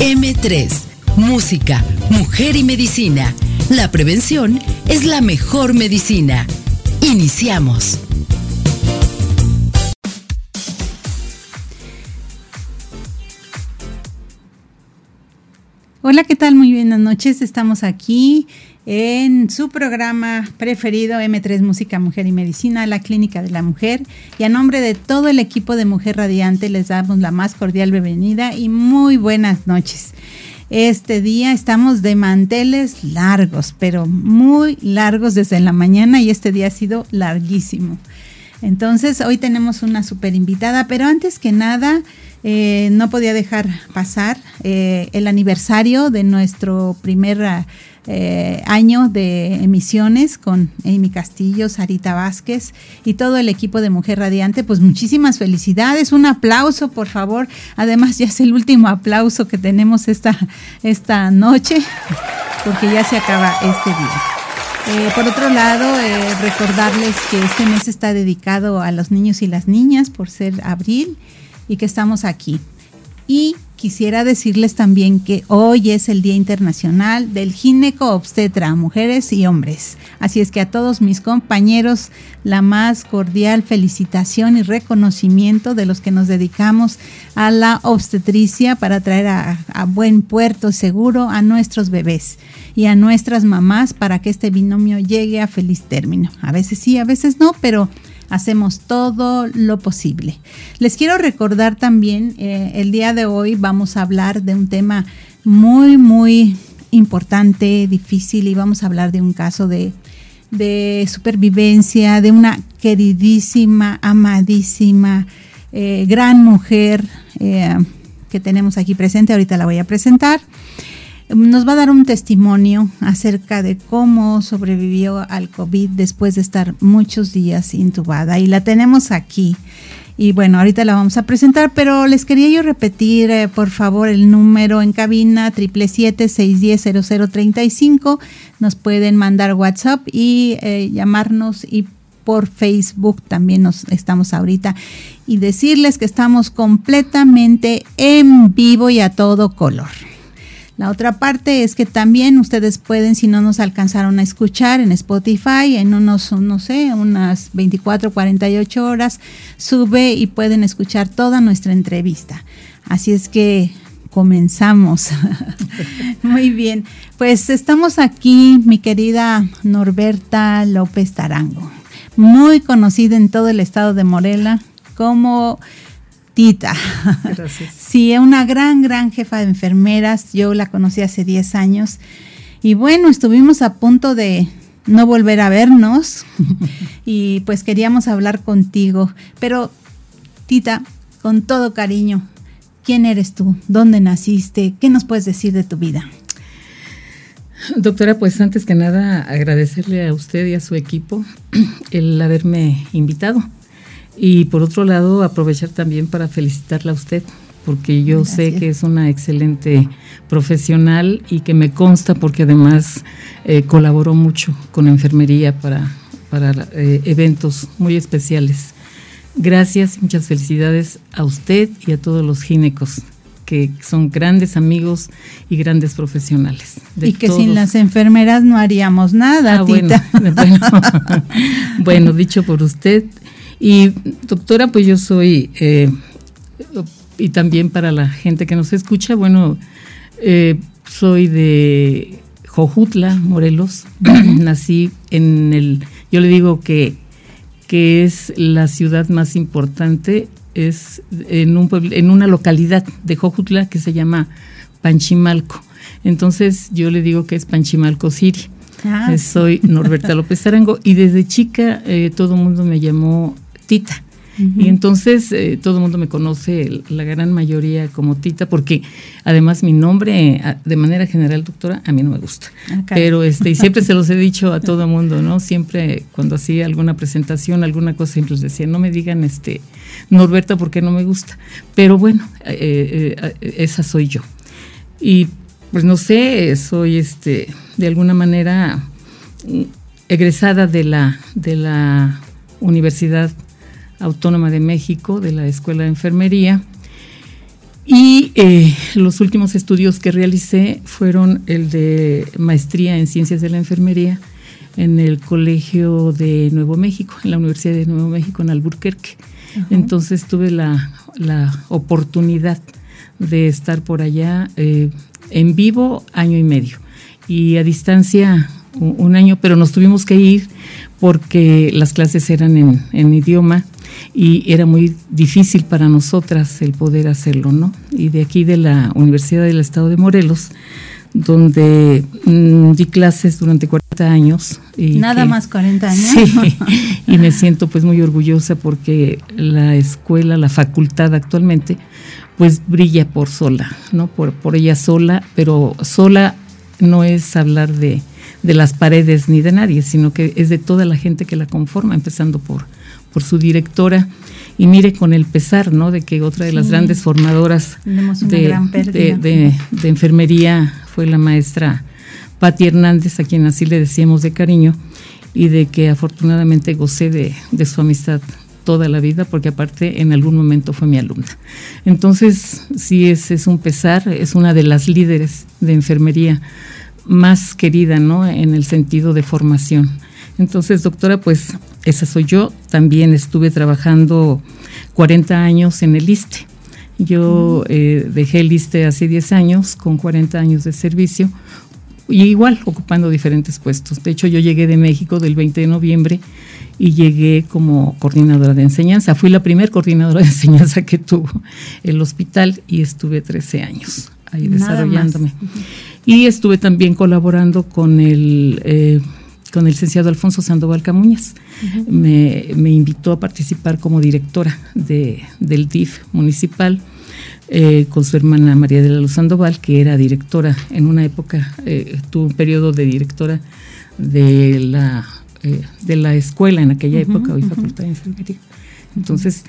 M3, Música, Mujer y Medicina. La prevención es la mejor medicina. Iniciamos. Hola, ¿qué tal? Muy buenas noches. Estamos aquí en su programa preferido M3 Música, Mujer y Medicina, la Clínica de la Mujer. Y a nombre de todo el equipo de Mujer Radiante les damos la más cordial bienvenida y muy buenas noches. Este día estamos de manteles largos, pero muy largos desde la mañana y este día ha sido larguísimo. Entonces, hoy tenemos una super invitada, pero antes que nada, eh, no podía dejar pasar eh, el aniversario de nuestro primer eh, año de emisiones con Amy Castillo, Sarita Vázquez y todo el equipo de Mujer Radiante. Pues muchísimas felicidades, un aplauso por favor. Además ya es el último aplauso que tenemos esta, esta noche porque ya se acaba este día. por otro lado, recordarles que este mes está dedicado a los niños y las niñas por ser abril y que estamos aquí. Y quisiera decirles también que hoy es el Día Internacional del Gineco Obstetra, mujeres y hombres. Así es que a todos mis compañeros, la más cordial felicitación y reconocimiento de los que nos dedicamos a la obstetricia para traer a, a buen puerto seguro a nuestros bebés y a nuestras mamás para que este binomio llegue a feliz término. A veces sí, a veces no, pero hacemos todo lo posible. Les quiero recordar también, eh, el día de hoy vamos a hablar de un tema muy, muy importante, difícil, y vamos a hablar de un caso de, supervivencia de una queridísima, amadísima, eh, gran mujer eh, que tenemos aquí presente. Ahorita la voy a presentar nos va a dar un testimonio acerca de cómo sobrevivió al COVID después de estar muchos días intubada. Y la tenemos aquí. Y bueno, ahorita la vamos a presentar, pero les quería yo repetir, eh, por favor, el número en cabina, 777-610-0035. Nos pueden mandar WhatsApp y eh, llamarnos y por Facebook también nos estamos ahorita. Y decirles que estamos completamente en vivo y a todo color. La otra parte es que también ustedes pueden, si no nos alcanzaron a escuchar en Spotify, en unos, no sé, unas 24, 48 horas, sube y pueden escuchar toda nuestra entrevista. Así es que comenzamos. Muy bien, pues estamos aquí, mi querida Norberta López Tarango, muy conocida en todo el estado de Morela como Tita. Gracias. Sí, una gran, gran jefa de enfermeras. Yo la conocí hace 10 años. Y bueno, estuvimos a punto de no volver a vernos. y pues queríamos hablar contigo. Pero, Tita, con todo cariño, ¿quién eres tú? ¿Dónde naciste? ¿Qué nos puedes decir de tu vida? Doctora, pues antes que nada agradecerle a usted y a su equipo el haberme invitado y por otro lado, aprovechar también para felicitarla a usted, porque yo sé que es una excelente profesional y que me consta porque además eh, colaboró mucho con enfermería para, para eh, eventos muy especiales. Gracias, muchas felicidades a usted y a todos los ginecos que son grandes amigos y grandes profesionales. Y que sin las enfermeras no haríamos nada, ah, tita. bueno, dicho por usted, y doctora, pues yo soy, eh, y también para la gente que nos escucha, bueno, eh, soy de Jojutla, Morelos. Nací en el, yo le digo que, que es la ciudad más importante, es en, un en una localidad de Jojutla que se llama Panchimalco. Entonces yo le digo que es Panchimalco City. Ah. Soy Norberta López Arango y desde chica eh, todo el mundo me llamó Tita. Y entonces eh, todo el mundo me conoce, la gran mayoría como Tita, porque además mi nombre, de manera general, doctora, a mí no me gusta. Ah, Pero este, y siempre se los he dicho a todo el mundo, ¿no? Siempre cuando hacía alguna presentación, alguna cosa, siempre les decía, no me digan este Norberta porque no me gusta. Pero bueno, eh, eh, esa soy yo. Y pues no sé, soy este, de alguna manera mm, egresada de la, de la Universidad Autónoma de México, de la Escuela de Enfermería. Y eh, los últimos estudios que realicé fueron el de maestría en ciencias de la enfermería en el Colegio de Nuevo México, en la Universidad de Nuevo México, en Albuquerque. Entonces tuve la, oportunidad de estar por allá eh, en vivo año y medio y a distancia un año, pero nos tuvimos que ir porque las clases eran en, idioma y era muy difícil para nosotras el poder hacerlo, ¿no? Y de aquí de la Universidad del Estado de Morelos, donde mm, di clases durante 40 años. Y Nada más 40 años. Sí, y me siento pues muy orgullosa porque la escuela, la facultad actualmente, pues brilla por sola, ¿no? Por, por ella sola, pero sola no es hablar de de las paredes ni de nadie, sino que es de toda la gente que la conforma, empezando por, por su directora. Y mire con el pesar, ¿no? De que otra de las grandes formadoras de, de, enfermería fue la maestra Patti Hernández, a quien así le decíamos de cariño, y de que afortunadamente gocé de, de su amistad toda la vida, porque aparte en algún momento fue mi alumna. Entonces, sí, es, es un pesar, es una de las líderes de enfermería más querida, ¿no? En el sentido de formación. Entonces, doctora, pues esa soy yo. También estuve trabajando 40 años en el ISTE. Yo eh, dejé el ISTE hace 10 años con 40 años de servicio y igual ocupando diferentes puestos. De hecho, yo llegué de México del 20 de noviembre y llegué como coordinadora de enseñanza. Fui la primera coordinadora de enseñanza que tuvo el hospital y estuve 13 años ahí desarrollándome. Y estuve también colaborando con el, eh, con el licenciado Alfonso Sandoval Camuñas. me, invitó a participar como directora de, del DIF municipal. Eh, con su hermana María de la Luz Sandoval, que era directora en una época, eh, tuvo un periodo de directora de la, de la escuela en aquella época, hoy Facultad de Enfermería. Entonces,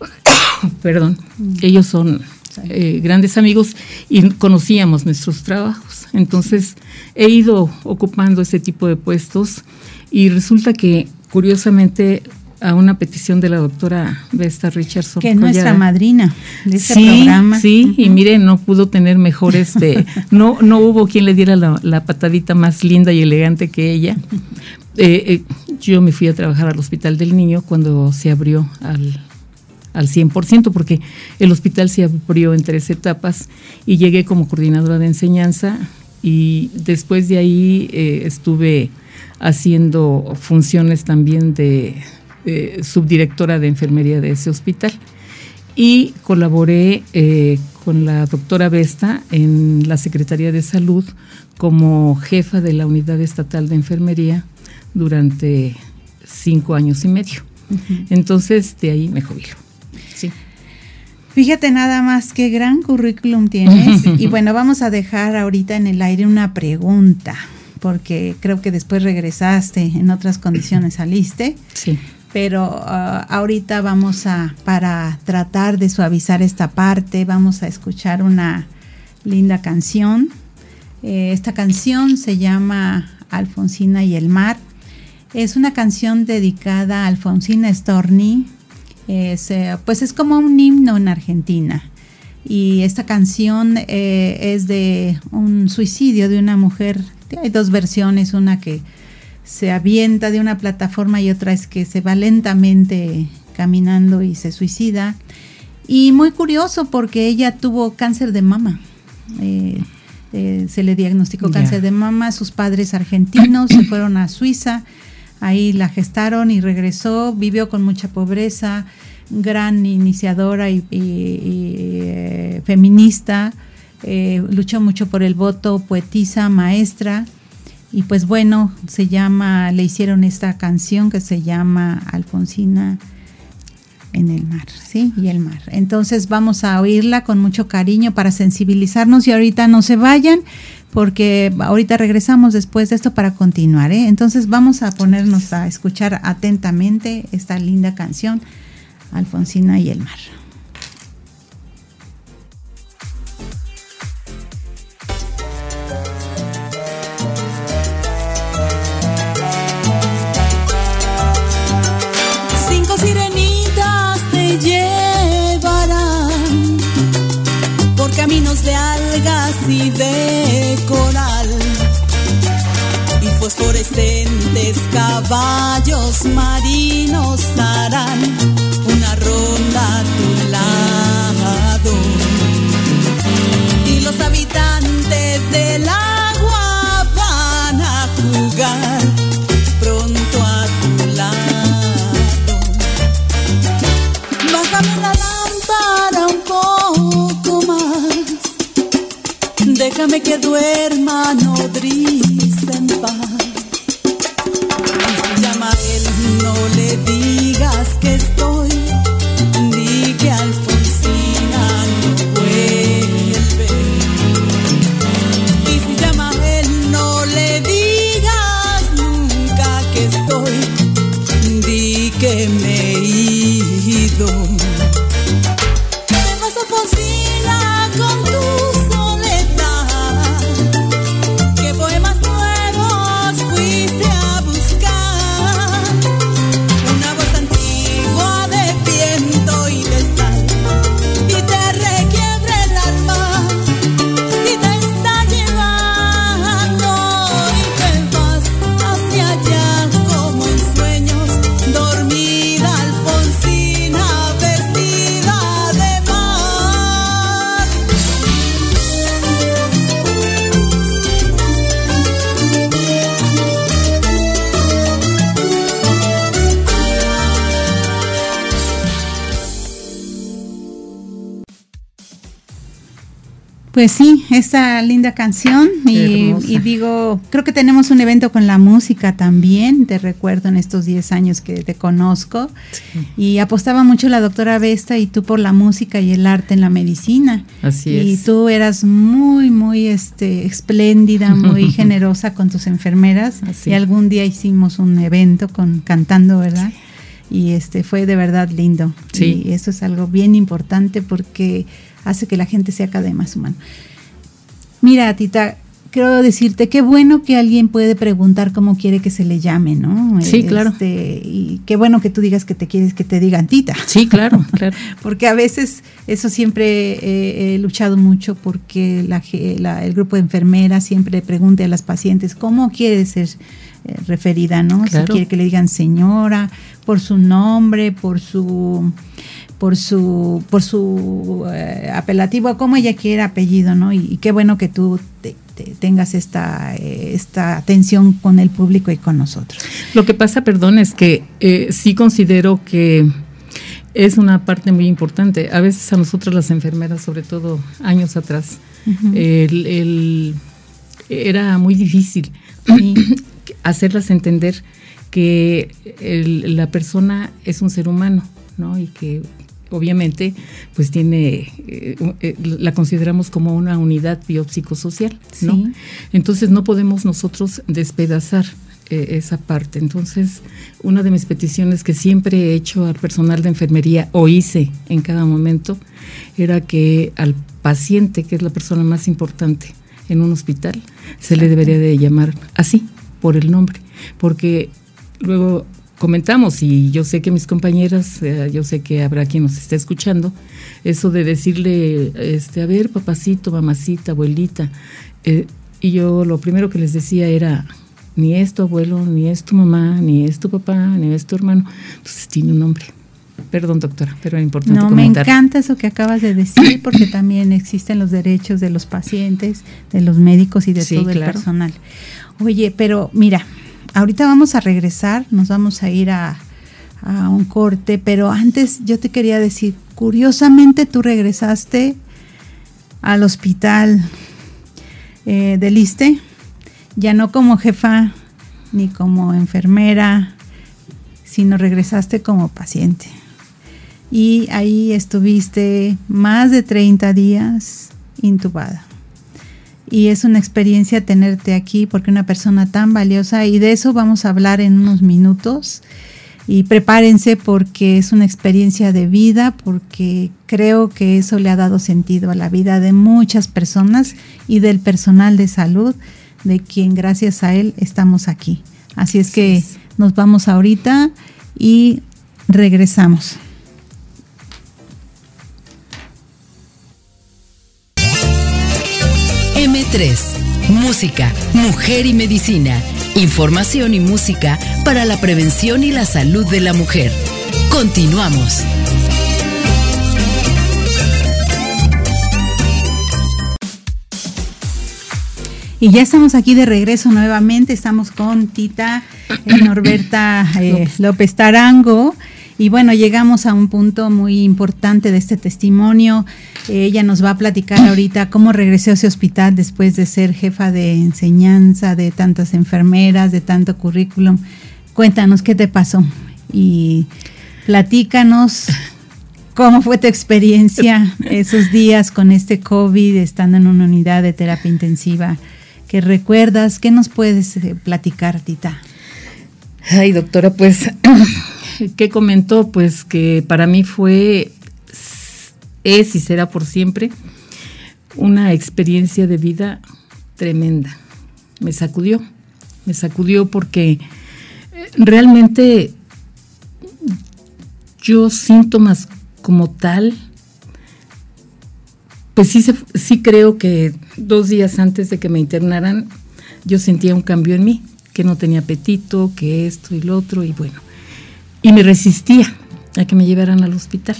perdón, ellos son eh, grandes amigos y conocíamos nuestros trabajos. Entonces he ido ocupando ese tipo de puestos y resulta que curiosamente a una petición de la doctora Vesta Richardson. Que es nuestra madrina de este programa. Sí, y mire, no pudo tener mejores, este, no, no hubo quien le diera la, patadita más linda y elegante que ella. Eh, eh, yo me fui a trabajar al Hospital del Niño cuando se abrió al, al 100%, porque el hospital se abrió en tres etapas y llegué como coordinadora de enseñanza y después de ahí eh, estuve haciendo funciones también de, subdirectora de enfermería de ese hospital y colaboré eh, con la doctora Vesta en la Secretaría de Salud como jefa de la Unidad Estatal de Enfermería durante cinco años y medio. Entonces, de ahí me jubilo. Fíjate nada más qué gran currículum tienes. y bueno, vamos a dejar ahorita en el aire una pregunta, porque creo que después regresaste, en otras condiciones saliste. Sí. Pero ah, ahorita vamos a, para tratar de suavizar esta parte, vamos a escuchar una linda canción. Eh, esta canción se llama Alfonsina y el mar. Es una canción dedicada a Alfonsina Storni, es, eh, pues es como un himno en Argentina. Y esta canción eh, es de un suicidio de una mujer. Hay dos versiones, una que se avienta de una plataforma y otra es que se va lentamente caminando y se suicida. Y muy curioso porque ella tuvo cáncer de mama. Eh, se le diagnosticó cáncer de mama, sus padres argentinos se fueron a Suiza Ahí la gestaron y regresó, vivió con mucha pobreza, gran iniciadora y, eh, feminista, eh, luchó mucho por el voto, poetisa, maestra. Y pues bueno, se llama, le hicieron esta canción que se llama Alfonsina en el mar, ¿sí? Y el mar. Entonces vamos a oírla con mucho cariño para sensibilizarnos y ahorita no se vayan porque ahorita regresamos después de esto para continuar, ¿eh? Entonces vamos a ponernos a escuchar atentamente esta linda canción, Alfonsina y el mar. caminos de algas y de fosforescentes caballos marinos harán una ronda a tu lado. Y los habitantes del agua van a jugar pronto a tu lado. Bájame la lámpara un poco más. Déjame que duerma nodriza no le digas que estoy. Pues sí, esta linda canción y, y, digo, creo que tenemos un evento con la música también, te recuerdo en estos 10 años que te conozco sí. y apostaba mucho la doctora Vesta y tú por la música y el arte en la medicina. Así es. Y tú eras muy, muy este, espléndida, muy generosa con tus enfermeras Así. y algún día hicimos un evento con cantando, ¿verdad? Y este fue de verdad lindo. Sí. Y eso es algo bien importante porque hace que la gente sea cada vez más humana. Mira, Tita, quiero decirte qué bueno que alguien puede preguntar cómo quiere que se le llame, ¿no? Sí, este, claro. Y qué bueno que tú digas que te quieres que te digan Tita. Sí, claro, claro. porque a veces eso siempre eh, he luchado mucho porque la, la, el grupo de enfermeras siempre pregunte a las pacientes cómo quiere ser eh, referida, ¿no? Claro. Si quiere que le digan señora, por su nombre, por su por su por su eh, apelativo, como ella quiera apellido, ¿no? Y, y qué bueno que tú te, te tengas esta, eh, esta atención con el público y con nosotros. Lo que pasa, perdón, es que eh, sí considero que es una parte muy importante. A veces a nosotros las enfermeras, sobre todo años atrás, uh -huh. el, el, era muy difícil sí. hacerlas entender que el, la persona es un ser humano, ¿no? Y que obviamente pues tiene eh, eh, la consideramos como una unidad biopsicosocial ¿no? Sí. entonces no podemos nosotros despedazar eh, esa parte entonces una de mis peticiones que siempre he hecho al personal de enfermería o hice en cada momento era que al paciente que es la persona más importante en un hospital se le debería de llamar así por el nombre porque luego comentamos y yo sé que mis compañeras, eh, yo sé que habrá quien nos esté escuchando, eso de decirle, este, a ver, papacito, mamacita, abuelita, eh, y yo lo primero que les decía era, ni es tu abuelo, ni es tu mamá, ni es tu papá, ni es tu hermano, entonces tiene un nombre. Perdón, doctora, pero era importante No, comentar. me encanta eso que acabas de decir, porque también existen los derechos de los pacientes, de los médicos y de sí, todo claro. el personal. Oye, pero mira, ahorita vamos a regresar, nos vamos a ir a, un corte, pero antes yo te quería decir, curiosamente tú regresaste al hospital eh, del ISTE, ya no como jefa ni como enfermera, sino regresaste como paciente. y ahí estuviste más de 30 días intubada. Y es una experiencia tenerte aquí porque una persona tan valiosa y de eso vamos a hablar en unos minutos. Y prepárense porque es una experiencia de vida, porque creo que eso le ha dado sentido a la vida de muchas personas y del personal de salud, de quien gracias a él estamos aquí. Así es que nos vamos ahorita y regresamos. M3, Música, Mujer y Medicina. Información y música para la prevención y la salud de la mujer. Continuamos. Y ya estamos aquí de regreso nuevamente, estamos con Tita eh, Norberta eh, López Tarango. Y bueno, llegamos a un punto muy importante de este testimonio. ella nos va a platicar ahorita cómo regresó a ese hospital después de ser jefa de enseñanza, de tantas enfermeras, de tanto currículum. Cuéntanos qué te pasó y platícanos cómo fue tu experiencia esos días con este COVID, estando en una unidad de terapia intensiva. ¿Qué recuerdas? ¿Qué nos puedes eh, platicar, Tita? Ay, doctora, pues, ¿qué comentó? Pues que para mí fue, es y será por siempre una experiencia de vida tremenda. Me sacudió, me sacudió porque eh, realmente yo síntomas como tal, pues sí, sí creo que dos días antes de que me internaran, yo sentía un cambio en mí, que no tenía apetito, que esto y lo otro, y bueno, y me resistía a que me llevaran al hospital.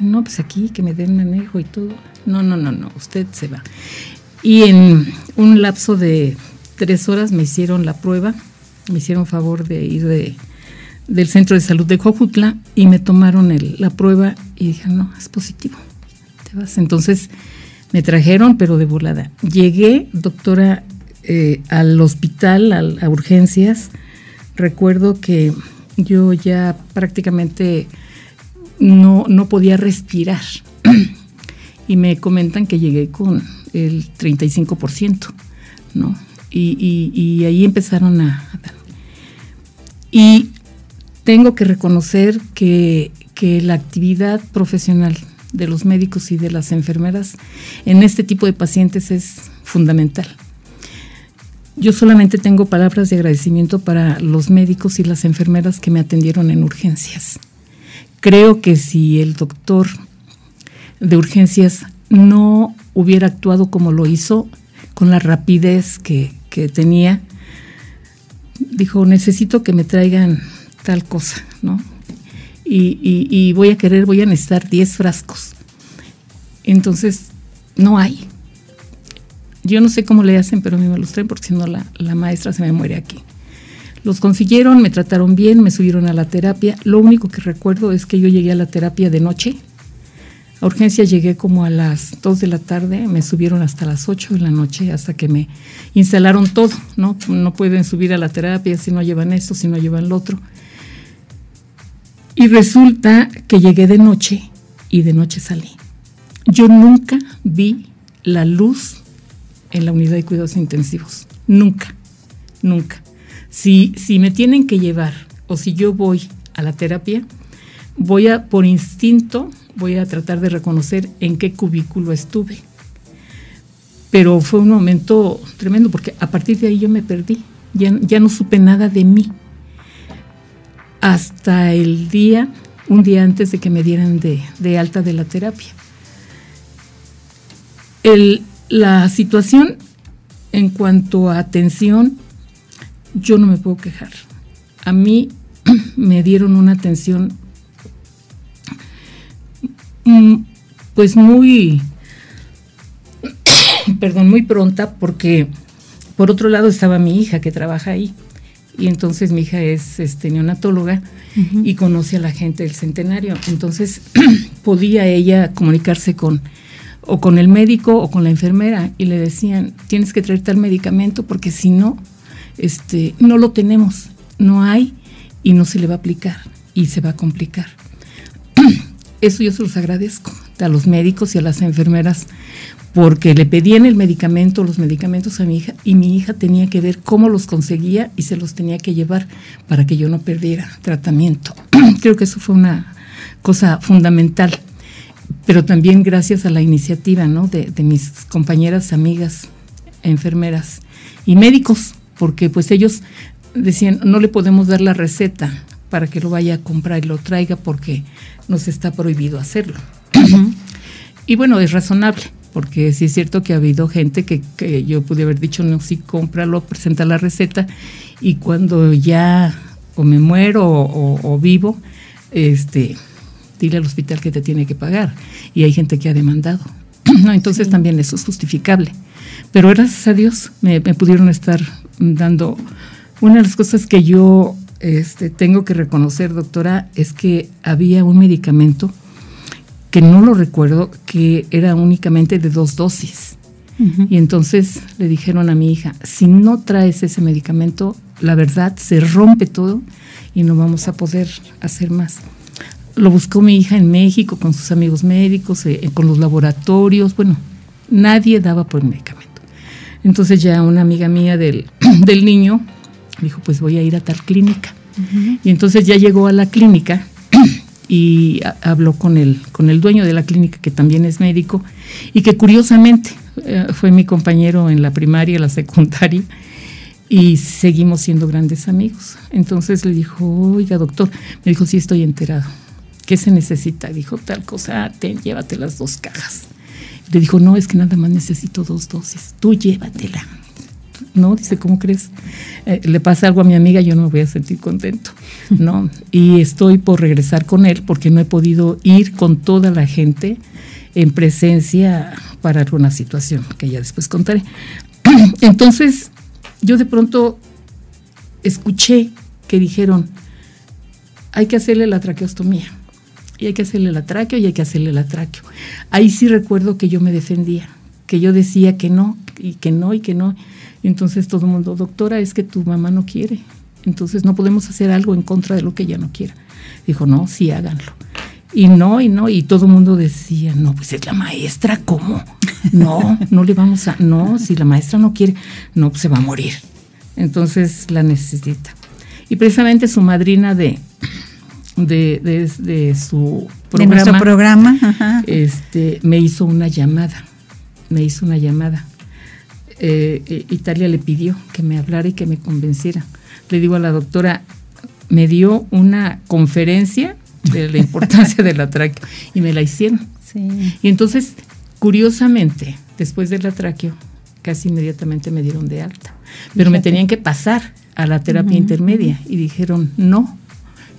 No, pues aquí, que me den manejo y todo. No, no, no, no, usted se va. Y en un lapso de tres horas me hicieron la prueba, me hicieron favor de ir de, del centro de salud de Jojutla y me tomaron la prueba y dijeron, no, es positivo, te vas. Entonces me trajeron, pero de volada. Llegué, doctora, eh, al hospital, a, urgencias. Recuerdo que yo ya prácticamente no, no podía respirar. y me comentan que llegué con el 35%, ¿no? Y, y, ahí empezaron a, Y tengo que reconocer que, que la actividad profesional de los médicos y de las enfermeras en este tipo de pacientes es fundamental. Yo solamente tengo palabras de agradecimiento para los médicos y las enfermeras que me atendieron en urgencias. Creo que si el doctor de urgencias no hubiera actuado como lo hizo, con la rapidez que, tenía, dijo, necesito que me traigan tal cosa, ¿no? y, voy a querer, voy a necesitar 10 frascos. Entonces, no hay. Yo no sé cómo le hacen, pero a mí me los traen porque si no la, la maestra se me muere aquí. Los consiguieron, me trataron bien, me subieron a la terapia. Lo único que recuerdo es que yo llegué a la terapia de noche. A urgencia llegué como a las 2 de la tarde, me subieron hasta las 8 de la noche, hasta que me instalaron todo, ¿no? No pueden subir a la terapia si no llevan esto, si no llevan lo otro. Y resulta que llegué de noche y de noche salí. Yo nunca vi la luz en la unidad de cuidados intensivos. Nunca, nunca. Si, si me tienen que llevar o si yo voy a la terapia, voy a, por instinto, voy a tratar de reconocer en qué cubículo estuve. Pero fue un momento tremendo porque a partir de ahí yo me perdí. Ya, ya no supe nada de mí hasta el día, un día antes de que me dieran de, alta de la terapia. La situación en cuanto a atención, yo no me puedo quejar. A mí me dieron una atención mm, pues muy, perdón, muy pronta porque por otro lado estaba mi hija que trabaja ahí y entonces mi hija es este, neonatóloga y conoce a la gente del centenario. Entonces podía ella comunicarse con o con el médico o con la enfermera y le decían, tienes que traer tal medicamento porque si no, este, no lo tenemos, no hay y no se le va a aplicar y se va a complicar. eso yo se los agradezco a los médicos y a las enfermeras porque le pedían el medicamento, los medicamentos a mi hija y mi hija tenía que ver cómo los conseguía y se los tenía que llevar para que yo no perdiera tratamiento. Creo que eso fue una cosa fundamental, pero también gracias a la iniciativa ¿no? de, mis compañeras, amigas, enfermeras y médicos, porque pues ellos decían, no le podemos dar la receta para que lo vaya a comprar y lo traiga porque nos está prohibido hacerlo. y bueno, es razonable, porque sí es cierto que ha habido gente que, yo pude haber dicho, no, sí, cómpralo, presenta la receta, y cuando ya o me muero o, vivo, este, dile al hospital que te tiene que pagar. Y hay gente que ha demandado. no, entonces también eso es justificable. Pero gracias a Dios me, pudieron estar dando. Una de las cosas que yo este, tengo que reconocer, doctora, es que había un medicamento que no lo recuerdo, que era únicamente de dos dosis. Y entonces le dijeron a mi hija, si no traes ese medicamento, la verdad se rompe todo y no vamos a poder hacer más. Lo buscó mi hija en México con sus amigos médicos, eh, con los laboratorios, bueno, nadie daba por el medicamento. Entonces ya una amiga mía del, del niño dijo, pues voy a ir a tal clínica. Y entonces ya llegó a la clínica y habló con el, con el dueño de la clínica, que también es médico, y que curiosamente eh, fue mi compañero en la primaria, la secundaria, y seguimos siendo grandes amigos. Entonces le dijo, oiga doctor, me dijo, sí estoy enterado. ¿Qué se necesita? Dijo, tal cosa, ten, llévate las dos cajas. Le dijo, no, es que nada más necesito dos dosis, tú llévatela. ¿no? Dice, ¿cómo crees? Eh, le pasa algo a mi amiga, yo no me voy a sentir contento, ¿no? Y estoy por regresar con él porque no he podido ir con toda la gente en presencia para alguna situación que ya después contaré. Entonces, yo de pronto escuché que dijeron, hay que hacerle la traqueostomía, y hay que hacerle la tráqueo y hay que hacerle la tráqueo. Ahí sí recuerdo que yo me defendía, que yo decía que no, y que no, y que no. Entonces todo el mundo, doctora, es que tu mamá no quiere. Entonces no podemos hacer algo en contra de lo que ella no quiera. Dijo, no, sí, háganlo. Y no, y no, y todo el mundo decía, no, pues es la maestra, ¿cómo? No, no le vamos a, no, si la maestra no quiere, no, pues se va a morir. Entonces la necesita. Y precisamente su madrina de, de, su programa, de nuestro programa Este, me hizo una llamada, me hizo una llamada eh, eh, Italia le pidió que me hablara y que me convenciera. Le digo a la doctora, me dio una conferencia de la importancia del atraqueo y me la hicieron. Y entonces, curiosamente, después del atraqueo, casi inmediatamente me dieron de alta. Pero me tenían que pasar a la terapia intermedia y dijeron, no,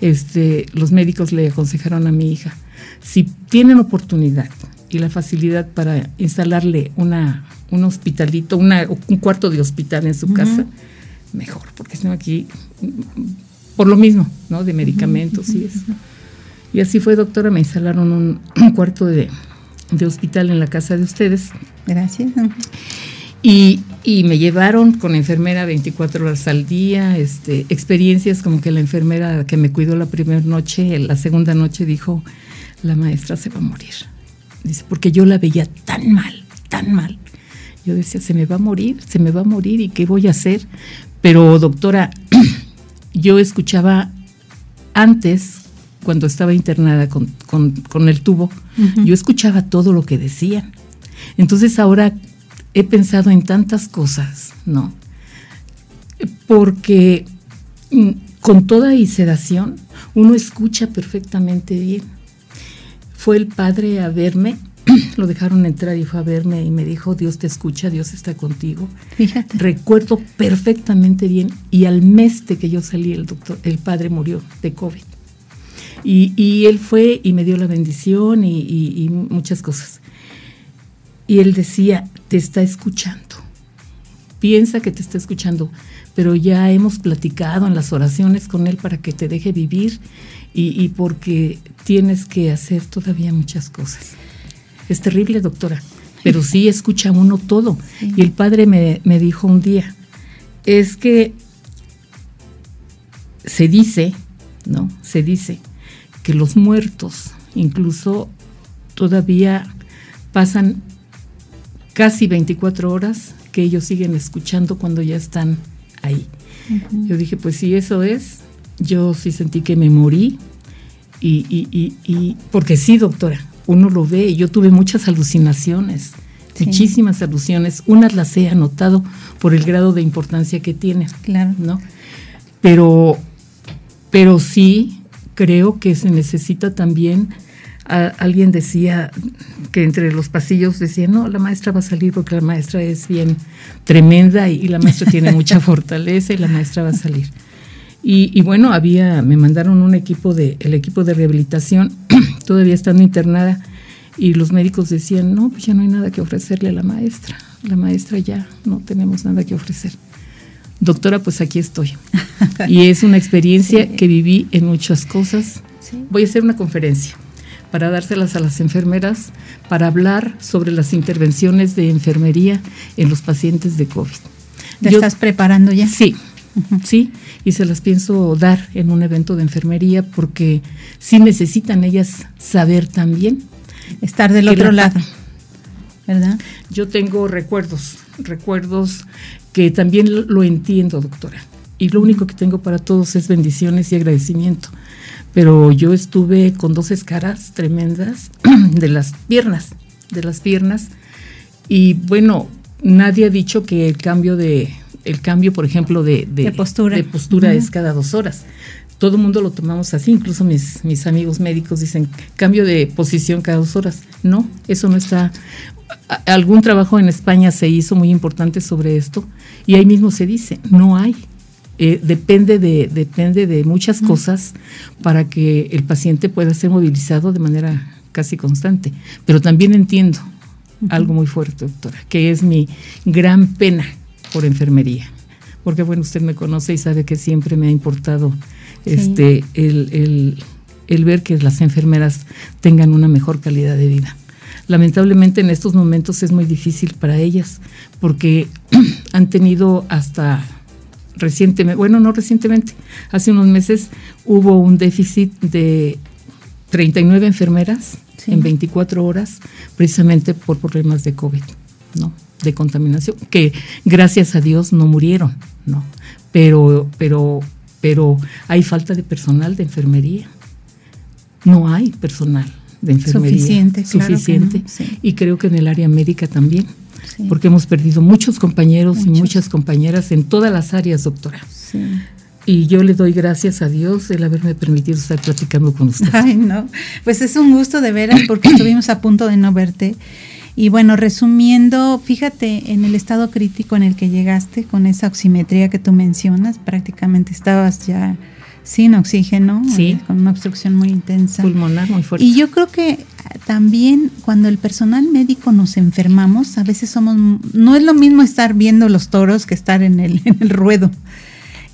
este, los médicos le aconsejaron a mi hija, si tienen oportunidad y la facilidad para instalarle una un hospitalito, una, un cuarto de hospital en su casa, mejor, porque estoy aquí por lo mismo, ¿no? De medicamentos y eso. Y así fue, doctora, me instalaron un, cuarto de, hospital en la casa de ustedes. Gracias. Y, y, me llevaron con enfermera 24 horas al día, este, experiencias como que la enfermera que me cuidó la primera noche, la segunda noche dijo, la maestra se va a morir. Dice, porque yo la veía tan mal, tan mal, yo decía, se me va a morir, se me va a morir y qué voy a hacer. Pero doctora, yo escuchaba antes, cuando estaba internada con, el tubo, yo escuchaba todo lo que decían. Entonces ahora he pensado en tantas cosas, ¿no? Porque mm, con toda y sedación uno escucha perfectamente bien. Fue el padre a verme lo dejaron entrar y fue a verme y me dijo, Dios te escucha, Dios está contigo. Fíjate. Recuerdo perfectamente bien y al mes de que yo salí, el doctor, el padre murió de COVID. Y, él fue y me dio la bendición y, y muchas cosas. Y él decía, te está escuchando. Piensa que te está escuchando, pero ya hemos platicado en las oraciones con él para que te deje vivir y, y porque tienes que hacer todavía muchas cosas. Es terrible, doctora, pero sí escucha uno todo. Y el padre me, dijo un día, es que se dice, ¿no? Se dice que los muertos incluso todavía pasan casi 24 horas que ellos siguen escuchando cuando ya están ahí. Yo dije, pues si eso es, yo sí sentí que me morí y, y, y, porque sí, doctora, uno lo ve, yo tuve muchas alucinaciones, muchísimas alusiones, unas las he anotado por el grado de importancia que tiene, claro. ¿no? Pero, pero sí creo que se necesita también alguien decía que entre los pasillos decía, no, la maestra va a salir porque la maestra es bien tremenda y, la maestra tiene mucha fortaleza y la maestra va a salir. Y, bueno, había, me mandaron un equipo de, el equipo de rehabilitación, todavía estando internada, y los médicos decían, no, pues ya no hay nada que ofrecerle a la maestra, la maestra ya no tenemos nada que ofrecer. Doctora, pues aquí estoy. y es una experiencia que viví en muchas cosas. Voy a hacer una conferencia para dárselas a las enfermeras, para hablar sobre las intervenciones de enfermería en los pacientes de COVID. ¿Te estás preparando ya? Sí, sí, y se las pienso dar en un evento de enfermería porque sí necesitan ellas saber también. Estar del otro lado, ¿verdad? Yo tengo recuerdos, recuerdos que también lo entiendo, doctora. Y lo único que tengo para todos es bendiciones y agradecimiento pero yo estuve con dos escaras tremendas de las piernas, de las piernas, y bueno, nadie ha dicho que el cambio de, el cambio, por ejemplo, de, postura, de postura es cada dos horas. Todo el mundo lo tomamos así, incluso mis, mis amigos médicos dicen cambio de posición cada dos horas. No, eso no está. Algún trabajo en España se hizo muy importante sobre esto y ahí mismo se dice, no hay eh, depende, de, depende de muchas cosas para que el paciente pueda ser movilizado de manera casi constante. Pero también entiendo algo muy fuerte, doctora, que es mi gran pena por enfermería. Porque bueno, usted me conoce y sabe que siempre me ha importado este, el, el ver que las enfermeras tengan una mejor calidad de vida lamentablemente en estos momentos es muy difícil para ellas porque han tenido hasta recientemente, bueno, no recientemente, hace unos meses hubo un déficit de 39 enfermeras en 24 horas, precisamente por problemas de COVID, ¿no? De contaminación, que gracias a Dios no murieron, ¿no? Pero, pero, pero hay falta de personal de enfermería. No hay personal de enfermería suficiente, suficiente y creo que en el área médica también porque hemos perdido muchos compañeros y muchas compañeras en todas las áreas, doctora. Y yo le doy gracias a Dios el haberme permitido estar platicando con usted. Ay, no, pues es un gusto de veras porque estuvimos a punto de no verte. Y bueno, resumiendo, fíjate en el estado crítico en el que llegaste con esa oximetría que tú mencionas, prácticamente estabas ya sin oxígeno, eh, con una obstrucción muy intensa. Pulmonar muy fuerte. Y yo creo que también cuando el personal médico nos enfermamos, a veces somos, no es lo mismo estar viendo los toros que estar en el, en el ruedo.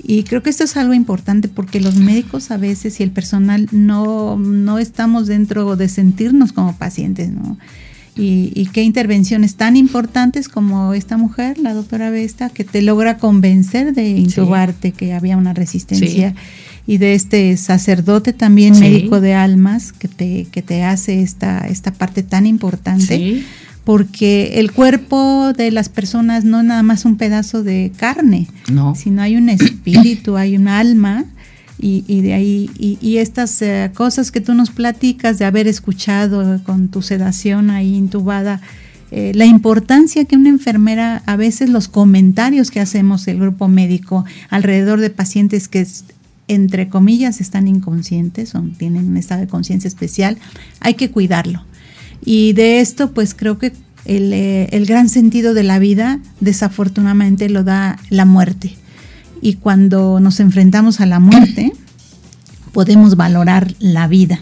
Y creo que esto es algo importante porque los médicos a veces y el personal no, no estamos dentro de sentirnos como pacientes, ¿no? Y, qué intervenciones tan importantes como esta mujer, la doctora Vesta, que te logra convencer de intubarte, que había una resistencia y de este sacerdote también médico de almas que te, que te hace esta, esta parte tan importante. Porque el cuerpo de las personas no es nada más un pedazo de carne, sino hay un espíritu, hay un alma, y, y, de ahí, y, estas eh, cosas que tú nos platicas de haber escuchado con tu sedación ahí intubada, eh, la importancia que una enfermera, a veces los comentarios que hacemos el grupo médico alrededor de pacientes que entre comillas, están inconscientes o tienen un estado de conciencia especial, hay que cuidarlo. Y de esto, pues creo que el, eh, el, gran sentido de la vida, desafortunadamente, lo da la muerte. Y cuando nos enfrentamos a la muerte, podemos valorar la vida.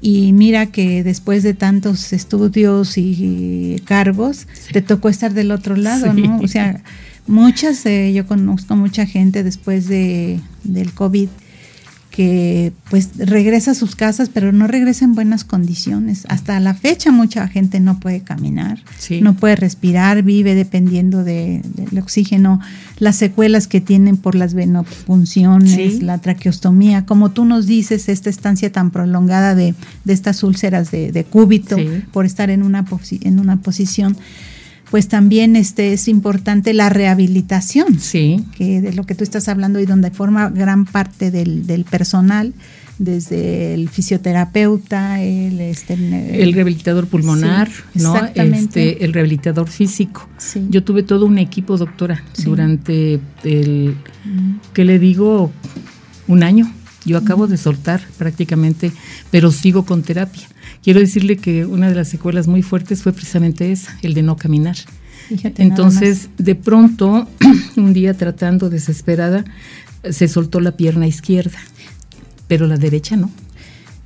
Y mira que después de tantos estudios y cargos, te tocó estar del otro lado, ¿no? O sea, Muchas, eh, yo conozco mucha gente después de, del COVID que pues regresa a sus casas, pero no regresa en buenas condiciones. Hasta la fecha mucha gente no puede caminar, no puede respirar, vive dependiendo de, del oxígeno, las secuelas que tienen por las venopunciones, la traqueostomía, como tú nos dices, esta estancia tan prolongada de, estas úlceras de, cúbito por estar en una, en una posición pues también este, es importante la rehabilitación, sí. que de lo que tú estás hablando y donde forma gran parte del, personal, desde el fisioterapeuta, el, este, el rehabilitador pulmonar, ¿no? Este, el rehabilitador físico. Yo tuve todo un equipo, doctora, durante el, ¿qué le digo? Un año. Yo acabo de soltar prácticamente, pero sigo con terapia. Quiero decirle que una de las secuelas muy fuertes fue precisamente esa, el de no caminar. Entonces, de pronto, un día tratando desesperada, se soltó la pierna izquierda, pero la derecha no.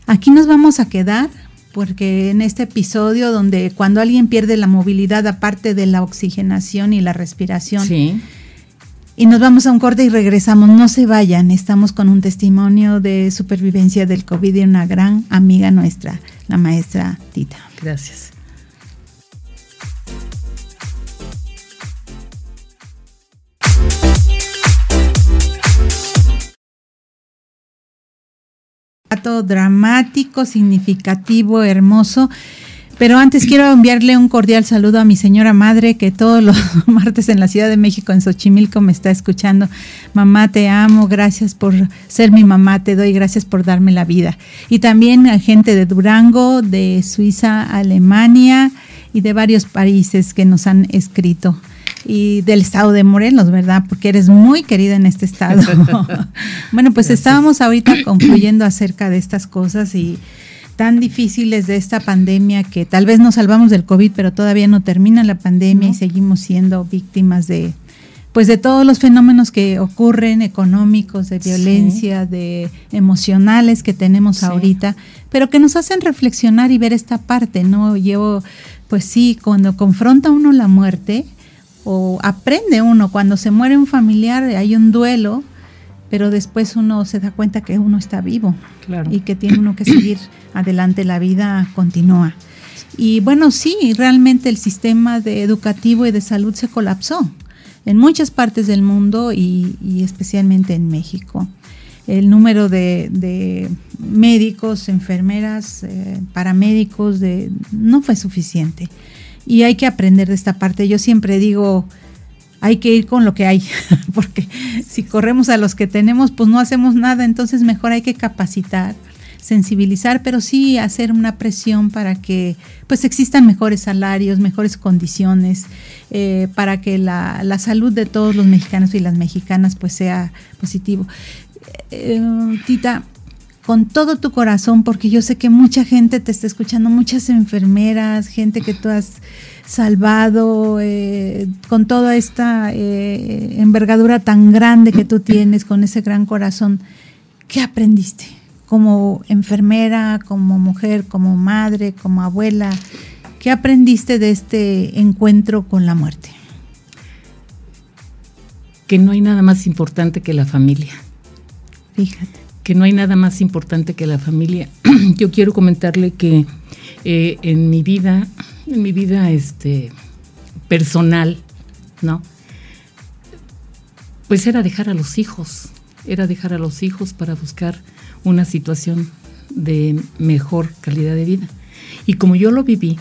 Aquí nos vamos a quedar porque en este episodio donde cuando alguien pierde la movilidad aparte de la oxigenación y la respiración, sí. Y nos vamos a un corte y regresamos. No se vayan. Estamos con un testimonio de supervivencia del COVID y una gran amiga nuestra, la maestra Tita. Gracias. dramático, significativo, hermoso pero antes quiero enviarle un cordial saludo a mi señora madre que todos los martes en la Ciudad de México, en Xochimilco, me está escuchando. Mamá, te amo, gracias por ser mi mamá, te doy gracias por darme la vida. Y también a gente de Durango, de Suiza, Alemania y de varios países que nos han escrito. Y del estado de Morelos, ¿verdad? Porque eres muy querida en este estado. bueno, pues estábamos ahorita concluyendo acerca de estas cosas y tan difíciles de esta pandemia que tal vez nos salvamos del COVID, pero todavía no termina la pandemia y seguimos siendo víctimas de pues de todos los fenómenos que ocurren económicos, de violencia, de emocionales que tenemos ahorita, pero que nos hacen reflexionar y ver esta parte, ¿no? Llevo pues sí, cuando confronta uno la muerte o aprende uno cuando se muere un familiar, hay un duelo, pero después uno se da cuenta que uno está vivo y que tiene uno que seguir adelante, la vida continúa. Y bueno, sí, realmente el sistema de educativo y de salud se colapsó en muchas partes del mundo y, especialmente en México. El número de, médicos, enfermeras, eh, paramédicos de, no fue suficiente. Y hay que aprender de esta parte. Yo siempre digo, hay que ir con lo que hay, porque si corremos a los que tenemos, pues no hacemos nada, entonces mejor hay que capacitar, sensibilizar, pero sí hacer una presión para que pues existan mejores salarios, mejores condiciones, eh, para que la, salud de todos los mexicanos y las mexicanas pues sea positivo. Eh, Tita, con todo tu corazón, porque yo sé que mucha gente te está escuchando, muchas enfermeras, gente que tú has salvado, eh, con toda esta eh, envergadura tan grande que tú tienes, con ese gran corazón, ¿qué aprendiste? Como enfermera, como mujer, como madre, como abuela, ¿qué aprendiste de este encuentro con la muerte? Que no hay nada más importante que la familia. Fíjate. Que no hay nada más importante que la familia. Yo quiero comentarle que eh, en mi vida en mi vida este, personal, ¿no? Pues era dejar a los hijos, era dejar a los hijos para buscar una situación de mejor calidad de vida. Y como yo lo viví,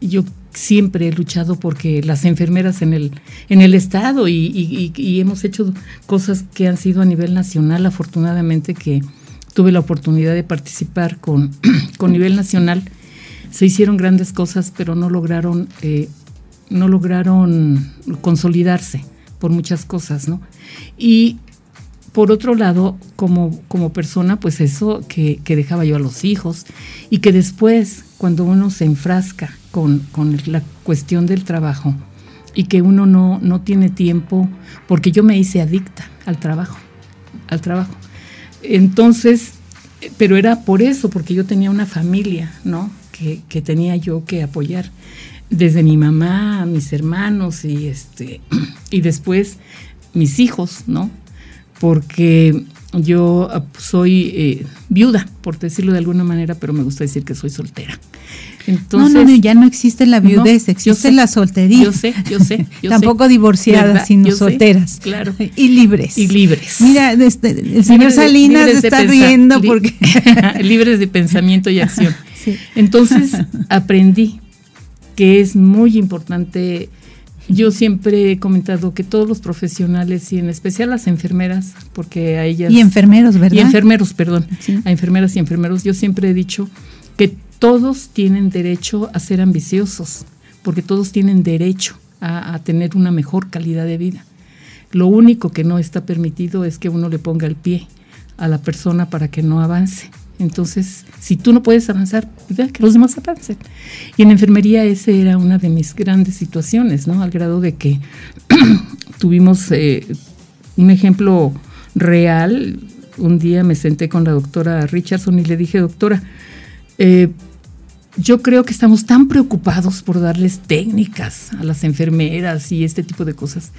yo siempre he luchado porque las enfermeras en el, en el Estado y, hemos hecho cosas que han sido a nivel nacional, afortunadamente que tuve la oportunidad de participar con, con nivel nacional se hicieron grandes cosas, pero no lograron, eh, no lograron consolidarse por muchas cosas, ¿no? Y por otro lado, como, como persona, pues eso que, dejaba yo a los hijos y que después, cuando uno se enfrasca con, con la cuestión del trabajo y que uno no, no tiene tiempo, porque yo me hice adicta al trabajo, al trabajo. Entonces, pero era por eso, porque yo tenía una familia, ¿no? Que, tenía yo que apoyar desde mi mamá, mis hermanos y este y después mis hijos, ¿no? Porque yo ah, soy eh, viuda, por decirlo de alguna manera, pero me gusta decir que soy soltera. Entonces, no, no, ya no existe la viudez, existe la soltería. Yo sé, yo sé. Tampoco divorciadas, sino solteras. Claro. Y libres. Y libres. Mira, este, el señor Salinas está riendo porque... libres de pensamiento y acción. Entonces aprendí que es muy importante yo siempre he comentado que todos los profesionales y en especial las enfermeras, porque a ellas... Y enfermeros, ¿verdad? Y enfermeros, perdón. A enfermeras y enfermeros, yo siempre he dicho que todos tienen derecho a ser ambiciosos, porque todos tienen derecho a, a tener una mejor calidad de vida. Lo único que no está permitido es que uno le ponga el pie a la persona para que no avance. Entonces, si tú no puedes avanzar, pues que los demás avancen. Y en enfermería esa era una de mis grandes situaciones, ¿no? Al grado de que tuvimos eh, un ejemplo real. Un día me senté con la doctora Richardson y le dije, doctora, eh, yo creo que estamos tan preocupados por darles técnicas a las enfermeras y este tipo de cosas,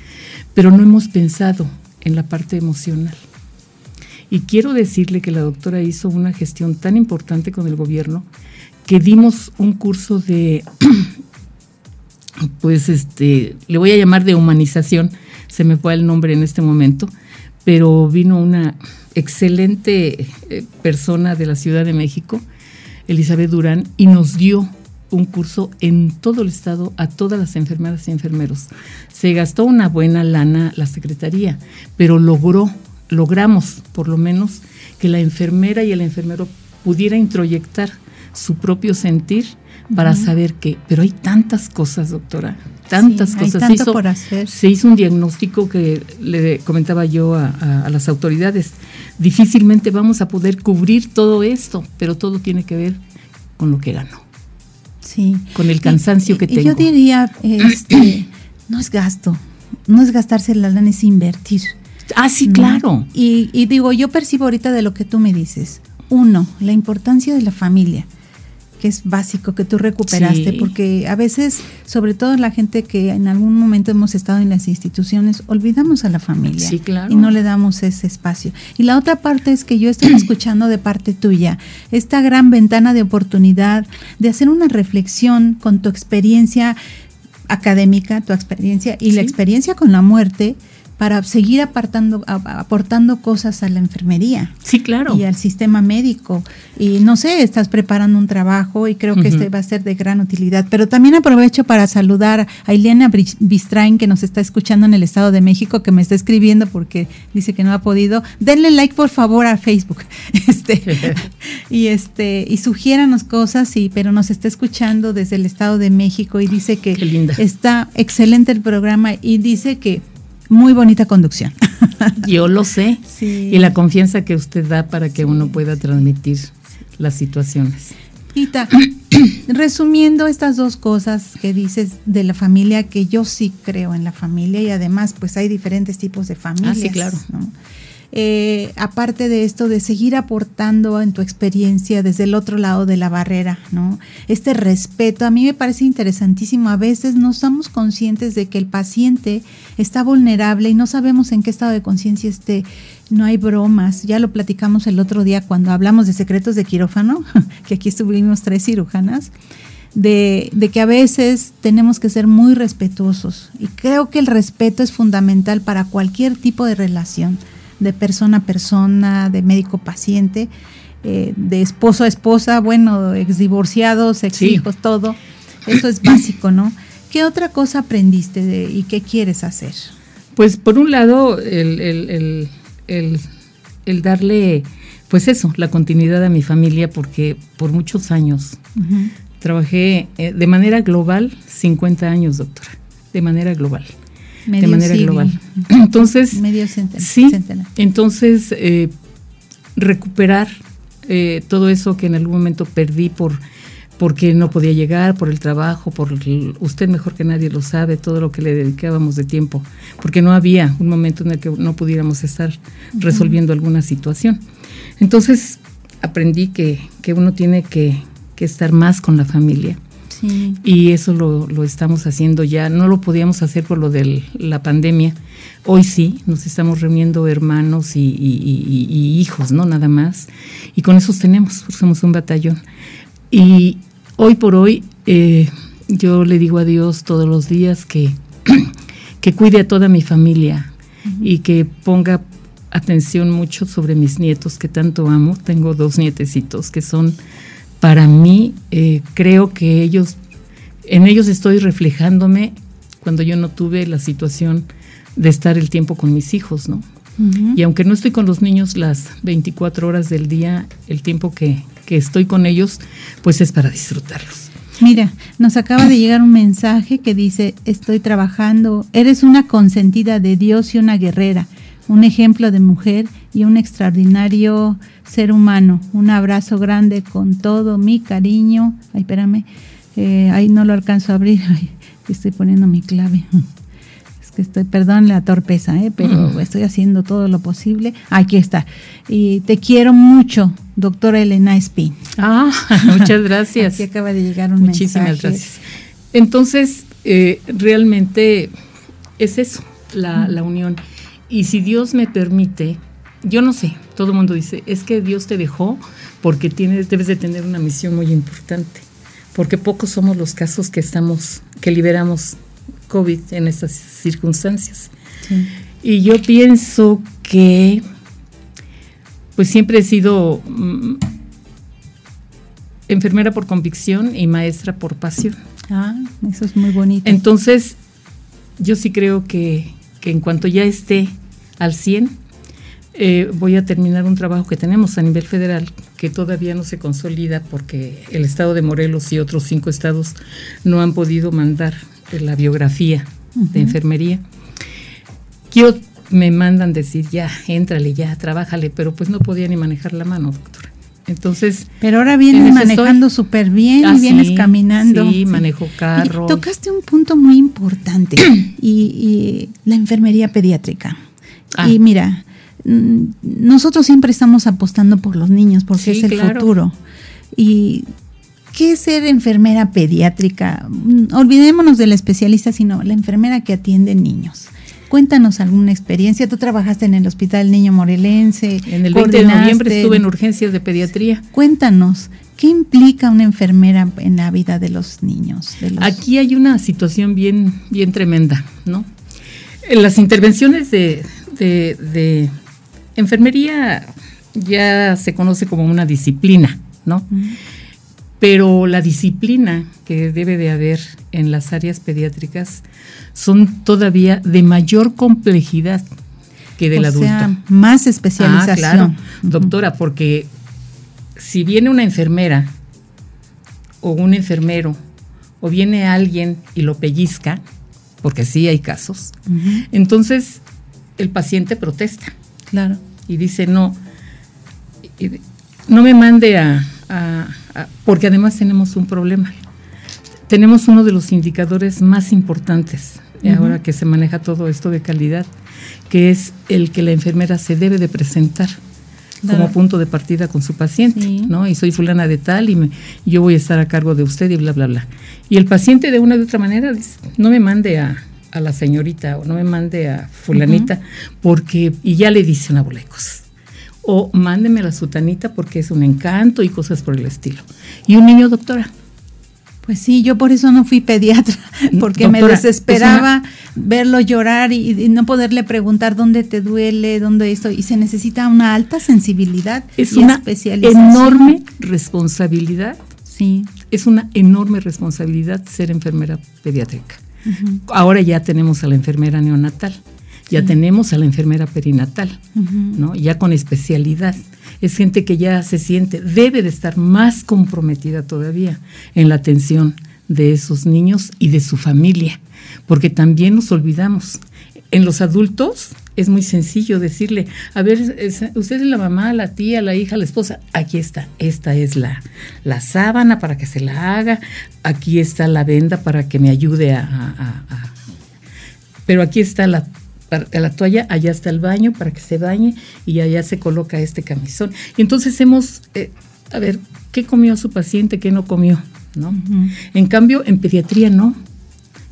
pero no hemos pensado en la parte emocional. Y quiero decirle que la doctora hizo una gestión tan importante con el gobierno que dimos un curso de, pues este, le voy a llamar de humanización, se me fue el nombre en este momento, pero vino una excelente eh, persona de la Ciudad de México, Elizabeth Durán, y nos dio un curso en todo el estado a todas las enfermeras y enfermeros. Se gastó una buena lana la Secretaría, pero logró logramos, por lo menos, que la enfermera y el enfermero pudiera introyectar su propio sentir para saber que, pero hay tantas cosas, doctora, tantas cosas. se, hizo, por hacer. se hizo un diagnóstico que le comentaba yo a, las autoridades. Difícilmente vamos a poder cubrir todo esto, pero todo tiene que ver con lo que gano. Sí. Con el cansancio que tengo. Yo diría, este, no es gasto, no es gastarse la lana, es invertir. Ah, sí, claro. Y, digo, yo percibo ahorita de lo que tú me dices. Uno, la importancia de la familia que es básico que tú recuperaste, porque a veces, sobre todo la gente que en algún momento hemos estado en las instituciones, olvidamos a la familia sí, claro. y no le damos ese espacio. Y la otra parte es que yo estoy escuchando de parte tuya esta gran ventana de oportunidad de hacer una reflexión con tu experiencia académica, tu experiencia y la experiencia con la muerte para seguir apartando, aportando cosas a la enfermería. Sí, claro. Y al sistema médico. Y no sé, estás preparando un trabajo y creo que este va a ser de gran utilidad. Pero también aprovecho para saludar a Ileana Bistrain, que nos está escuchando en el Estado de México, que me está escribiendo porque dice que no ha podido. Denle like, por favor, a Facebook. Este, y este y sugiéranos cosas, y, pero nos está escuchando desde el Estado de México y dice que está excelente el programa y dice que muy bonita conducción. Yo lo sé. Y la confianza que usted da para que uno pueda transmitir las situaciones. Tita, resumiendo estas dos cosas que dices de la familia, que yo sí creo en la familia y además pues hay diferentes tipos de familias. Ah, sí, claro. Eh, aparte de esto, de seguir aportando en tu experiencia desde el otro lado de la barrera, ¿no? Este respeto, a mí me parece interesantísimo. A veces no estamos conscientes de que el paciente está vulnerable y no sabemos en qué estado de conciencia esté. No hay bromas. Ya lo platicamos el otro día cuando hablamos de secretos de quirófano, que aquí estuvimos tres cirujanas. De, de, que a veces tenemos que ser muy respetuosos. Y creo que el respeto es fundamental para cualquier tipo de relación de persona a persona, de médico paciente, eh, de esposo a esposa, bueno, ex divorciados, ex hijos, todo. Eso es básico, ¿no? ¿Qué otra cosa aprendiste de, y qué quieres hacer? Pues por un lado, el, darle, pues eso, la continuidad a mi familia, porque por muchos años trabajé eh, de manera global, 50 años, doctora, de manera global de manera global. Entonces, medio sí, entonces eh, recuperar eh, todo eso que en algún momento perdí por porque no podía llegar, por el trabajo, por usted mejor que nadie lo sabe, todo lo que le dedicábamos de tiempo, porque no había un momento en el que no pudiéramos estar resolviendo alguna situación. Entonces aprendí que, que uno tiene que, que estar más con la familia, y eso lo, lo, estamos haciendo ya. No lo podíamos hacer por lo de la pandemia, Hoy sí, nos estamos reuniendo hermanos y, hijos, ¿no? Nada más. Y con esos tenemos, somos un batallón. Y hoy por hoy eh, yo le digo a Dios todos los días que, que cuide a toda mi familia y que ponga atención mucho sobre mis nietos que tanto amo. Tengo dos nietecitos que son para mí, eh, creo que ellos, en ellos estoy reflejándome cuando yo no tuve la situación de estar el tiempo con mis hijos, ¿no? Y aunque no estoy con los niños las 24 horas del día, el tiempo que, que estoy con ellos, pues es para disfrutarlos. Mira, nos acaba de llegar un mensaje que dice, estoy trabajando, eres una consentida de Dios y una guerrera, un ejemplo de mujer y un extraordinario ser humano. Un abrazo grande con todo mi cariño. Ay, espérame, eh, ahí no lo alcanzo a abrir, Ay, estoy poniendo mi clave que estoy, perdón la torpeza, ¿eh? pero estoy haciendo todo lo posible. Aquí está. Y te quiero mucho, doctora Elena Espín. Ah, muchas gracias. Aquí acaba de llegar un Muchísimas gracias. Entonces, eh, realmente es eso, la, la unión. Y si Dios me permite, yo no sé, todo el mundo dice, es que Dios te dejó porque tienes, debes de tener una misión muy importante, porque pocos somos los casos que estamos, que liberamos COVID en estas circunstancias. Y yo pienso que, pues siempre he sido mm, enfermera por convicción y maestra por pasión. Ah, eso es muy bonito. Entonces, yo sí creo que, en cuanto ya esté al 100, eh, voy a terminar un trabajo que tenemos a nivel federal que todavía no se consolida porque el estado de Morelos y otros cinco estados no han podido mandar la biografía de enfermería. Yo me mandan decir, ya, éntrale, ya, trabájale, pero pues no podía ni manejar la mano. Entonces. Pero ahora vienes manejando súper bien y ah, vienes caminando. Sí, manejo carro. tocaste un punto muy importante y, la enfermería pediátrica. Ah. Y mira, mm, nosotros siempre estamos apostando por los niños porque es el futuro. Y ¿Qué es ser enfermera pediátrica? Mm, olvidémonos del especialista, sino la enfermera que atiende niños. Cuéntanos alguna experiencia. Tú trabajaste en el Hospital Niño Morelense. En el 20 de noviembre estuve en urgencias de pediatría. Cuéntanos, ¿qué implica una enfermera en la vida de los niños? Aquí hay una situación bien, bien tremenda, ¿no? Las intervenciones de, enfermería ya se conoce como una disciplina, ¿no? Pero la disciplina que debe de haber en las áreas pediátricas son todavía de mayor complejidad que del o adulto. Sea, más especialización. Ah, claro, doctora, porque si viene una enfermera o un enfermero o viene alguien y lo pellizca, porque sí hay casos, entonces el paciente protesta. Claro. Y dice, no, no me mande a porque además tenemos un problema. Tenemos uno de los indicadores más importantes ahora que se maneja todo esto de calidad, que es el que la enfermera se debe de presentar como punto de partida con su paciente, ¿no? Y soy fulana de tal y yo voy a estar a cargo de usted y bla, bla, bla. Y el paciente de una u otra manera dice, no me mande a, la señorita o no me mande a fulanita, porque, y ya le dice una bola de cosas o mándeme la sutanita porque es un encanto y cosas por el estilo. Y un niño doctora. Pues sí, yo por eso no fui pediatra, porque me desesperaba verlo llorar y, no poderle preguntar dónde te duele, dónde esto, y se necesita una alta sensibilidad es una enorme responsabilidad. Sí. Es una enorme responsabilidad ser enfermera pediátrica. Ahora ya tenemos a la enfermera neonatal ya tenemos a la enfermera perinatal, ¿no? Ya con especialidad. Es gente que ya se siente, debe de estar más comprometida todavía en la atención de esos niños y de su familia, porque también nos olvidamos. En los adultos es muy sencillo decirle, a ver, usted es la mamá, la tía, la hija, la esposa, aquí está, esta es la, la sábana para que se la haga, aquí está la venda para que me ayude a pero aquí está la la toalla, allá está el baño para que se bañe y allá se coloca este camisón. Y entonces hemos, eh, a ver, ¿qué comió su paciente, qué no comió? ¿no? En cambio, en pediatría no.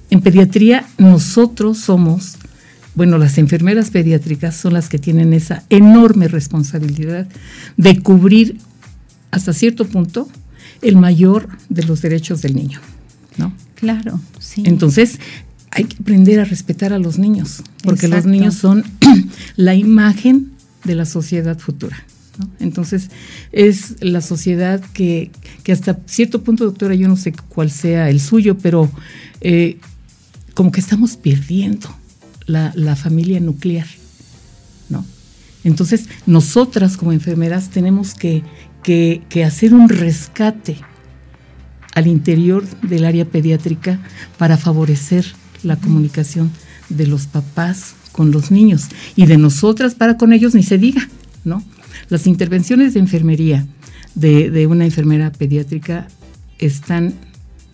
En pediatría nosotros somos bueno, las enfermeras pediátricas son las que tienen esa enorme responsabilidad de cubrir hasta cierto punto el mayor de los derechos del niño, ¿no? Claro, sí. Entonces, hay que aprender a respetar a los niños, porque los niños son la imagen de la sociedad futura. Entonces, es la sociedad que, hasta cierto punto, doctora, yo no sé cuál sea el suyo, pero eh, como que estamos perdiendo la, familia nuclear, ¿no? Entonces, nosotras como enfermeras tenemos que, que hacer un rescate al interior del área pediátrica para favorecer la comunicación de los papás con los niños y de nosotras para con ellos ni se diga, ¿no? Las intervenciones de enfermería de, una enfermera pediátrica están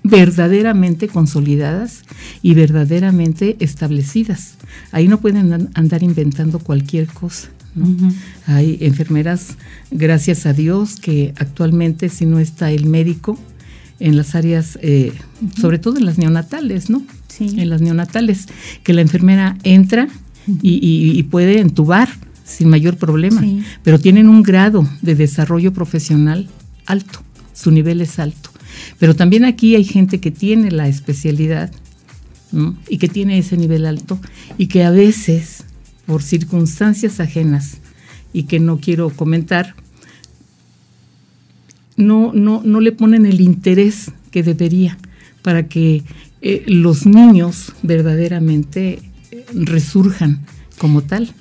verdaderamente consolidadas y verdaderamente establecidas. Ahí no pueden andar inventando cualquier cosa. Hay enfermeras, gracias a Dios, que actualmente si no está el médico en las áreas, eh, sobre todo en las neonatales, ¿no? Sí. En las neonatales, que la enfermera entra y puede entubar sin mayor problema, pero tienen un grado de desarrollo profesional alto, su nivel es alto. Pero también aquí hay gente que tiene la especialidad y que tiene ese nivel alto y que a veces, por circunstancias ajenas y que no quiero comentar, no, no, no le ponen el interés que debería para que eh, los niños verdaderamente eh, resurjan como tal.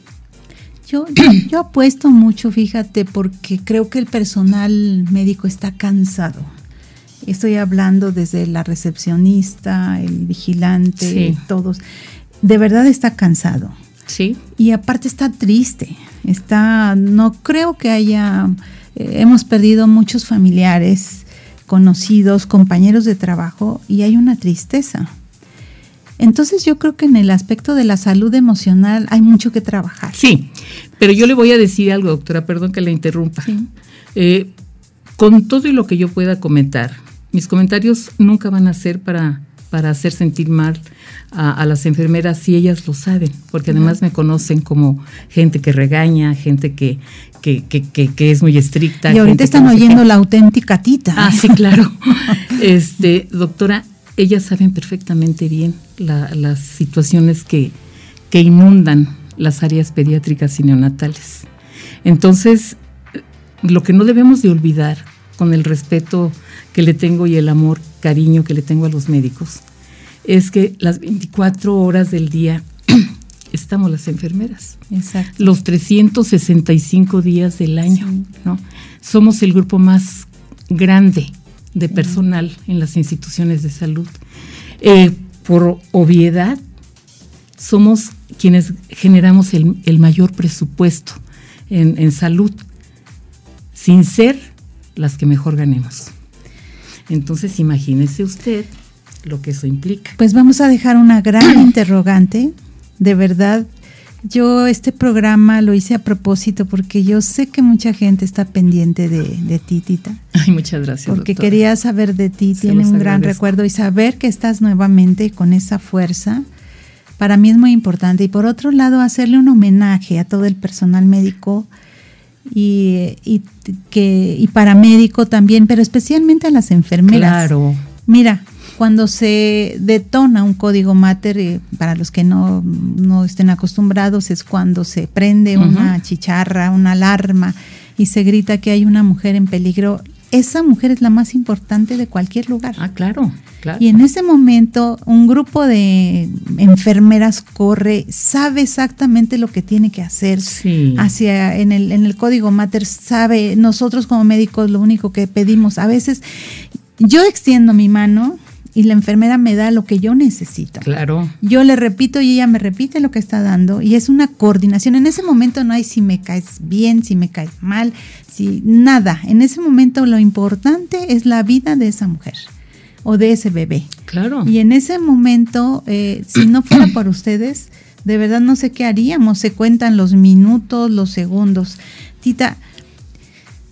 Yo, yo, apuesto mucho, fíjate, porque creo que el personal médico está cansado. Estoy hablando desde la recepcionista, el vigilante, todos. De verdad está cansado. Sí. Y aparte está triste. Está, no creo que haya, hemos perdido muchos familiares, conocidos, compañeros de trabajo y hay una tristeza. Entonces yo creo que en el aspecto de la salud emocional hay mucho que trabajar. Sí, pero yo le voy a decir algo, doctora, perdón que le interrumpa. Eh, con todo y lo que yo pueda comentar, mis comentarios nunca van a ser para, para hacer sentir mal a, las enfermeras si ellas lo saben, porque además me conocen como gente que regaña, gente que, que, que, es muy estricta. Y ahorita están oyendo la auténtica tita. Ah, sí, claro. este, doctora, ellas saben perfectamente bien las situaciones que, inundan las áreas pediátricas y neonatales. Entonces, lo que no debemos de olvidar con el respeto que le tengo y el amor, cariño que le tengo a los médicos, es que las 24 horas del día estamos las enfermeras. Exacto. Los 365 días del año, ¿no? Somos el grupo más grande de personal en las instituciones de salud. Eh, por obviedad, somos quienes generamos el, mayor presupuesto en, salud, sin ser las que mejor ganemos. Entonces, imagínese usted lo que eso implica. Pues vamos a dejar una gran interrogante. De verdad, yo este programa lo hice a propósito porque yo sé que mucha gente está pendiente de, de ti, Tita. Ay, muchas gracias. Porque quería saber de ti, tiene un gran recuerdo y saber que estás nuevamente con esa fuerza, para mí es muy importante. Y por otro lado, hacerle un homenaje a todo el personal médico y, y, que, y paramédico también, pero especialmente a las enfermeras. Claro. Mira, cuando se detona un código mater, eh, para los que no, estén acostumbrados, es cuando se prende una chicharra, una alarma y se grita que hay una mujer en peligro. Esa mujer es la más importante de cualquier lugar. Ah, claro. Claro. Y en ese momento un grupo de enfermeras corre, sabe exactamente lo que tiene que hacer. Sí. Hacia en el en el código mater sabe, nosotros como médicos lo único que pedimos, a veces yo extiendo mi mano y la enfermera me da lo que yo necesito. Claro. Yo le repito y ella me repite lo que está dando y es una coordinación. En ese momento no hay si me caes bien, si me caes mal, si nada. En ese momento lo importante es la vida de esa mujer o de ese bebé. Claro. Y en ese momento, eh, si no fuera por ustedes, de verdad no sé qué haríamos. Se cuentan los minutos, los segundos. Tita,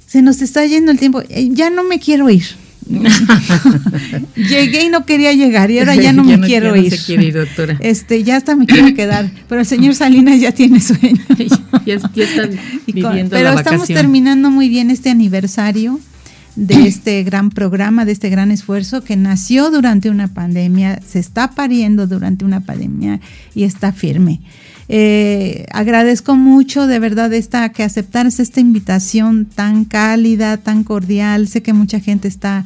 se nos está yendo el tiempo. Eh, ya no me quiero ir Llegué y no quería llegar y ahora ya no me quiero ir. ir doctora. Este, ya hasta me quiero quedar, pero el señor Salinas ya tiene sueño. ya, está viviendo pero estamos terminando muy bien este aniversario de este gran programa, de este gran esfuerzo que nació durante una pandemia, se está pariendo durante una pandemia y está firme. Eh, agradezco mucho de verdad esta que aceptaras esta invitación tan cálida, tan cordial. Sé que mucha gente está,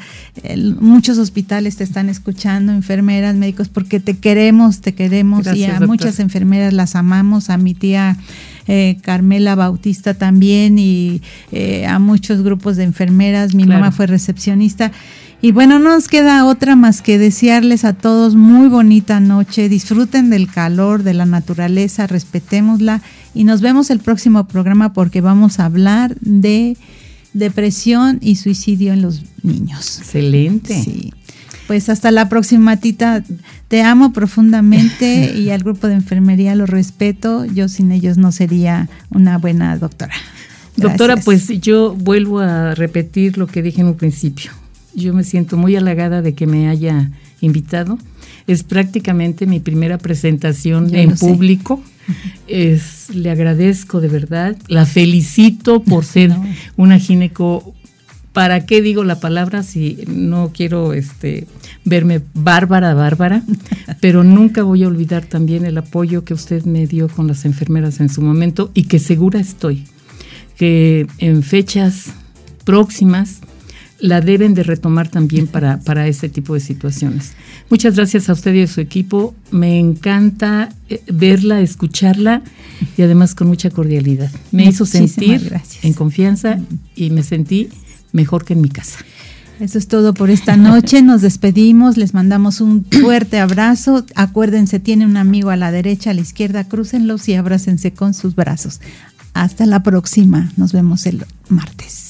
muchos hospitales te están escuchando, enfermeras, médicos, porque te queremos, te queremos y a muchas enfermeras las amamos, a mi tía eh, Carmela Bautista también y eh, a muchos grupos de enfermeras. Mi mamá fue recepcionista. Y bueno, no nos queda otra más que desearles a todos muy bonita noche. Disfruten del calor, de la naturaleza, respetémosla y nos vemos el próximo programa porque vamos a hablar de depresión y suicidio en los niños. Excelente. Sí. Pues hasta la próxima, Tita. Te amo profundamente y al grupo de enfermería lo respeto. Yo sin ellos no sería una buena doctora. Doctora, pues yo vuelvo a repetir lo que dije en un principio yo me siento muy halagada de que me haya invitado. Es prácticamente mi primera presentación en público. Es, le agradezco de verdad, la felicito por ser una gineco. ¿Para qué digo la palabra si no quiero este, verme bárbara, bárbara? Pero nunca voy a olvidar también el apoyo que usted me dio con las enfermeras en su momento y que segura estoy que en fechas próximas la deben de retomar también para, para este tipo de situaciones. Muchas gracias a usted y a su equipo. Me encanta eh, verla, escucharla y además con mucha cordialidad. Me hizo sentir en confianza y me sentí mejor que en mi casa. Eso es todo por esta noche. Nos despedimos, les mandamos un fuerte abrazo. Acuérdense, tiene un amigo a la derecha, a la izquierda, crúcenlos y abrácense con sus brazos. Hasta la próxima. Nos vemos el martes.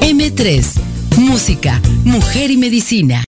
M3, Música, Mujer y Medicina.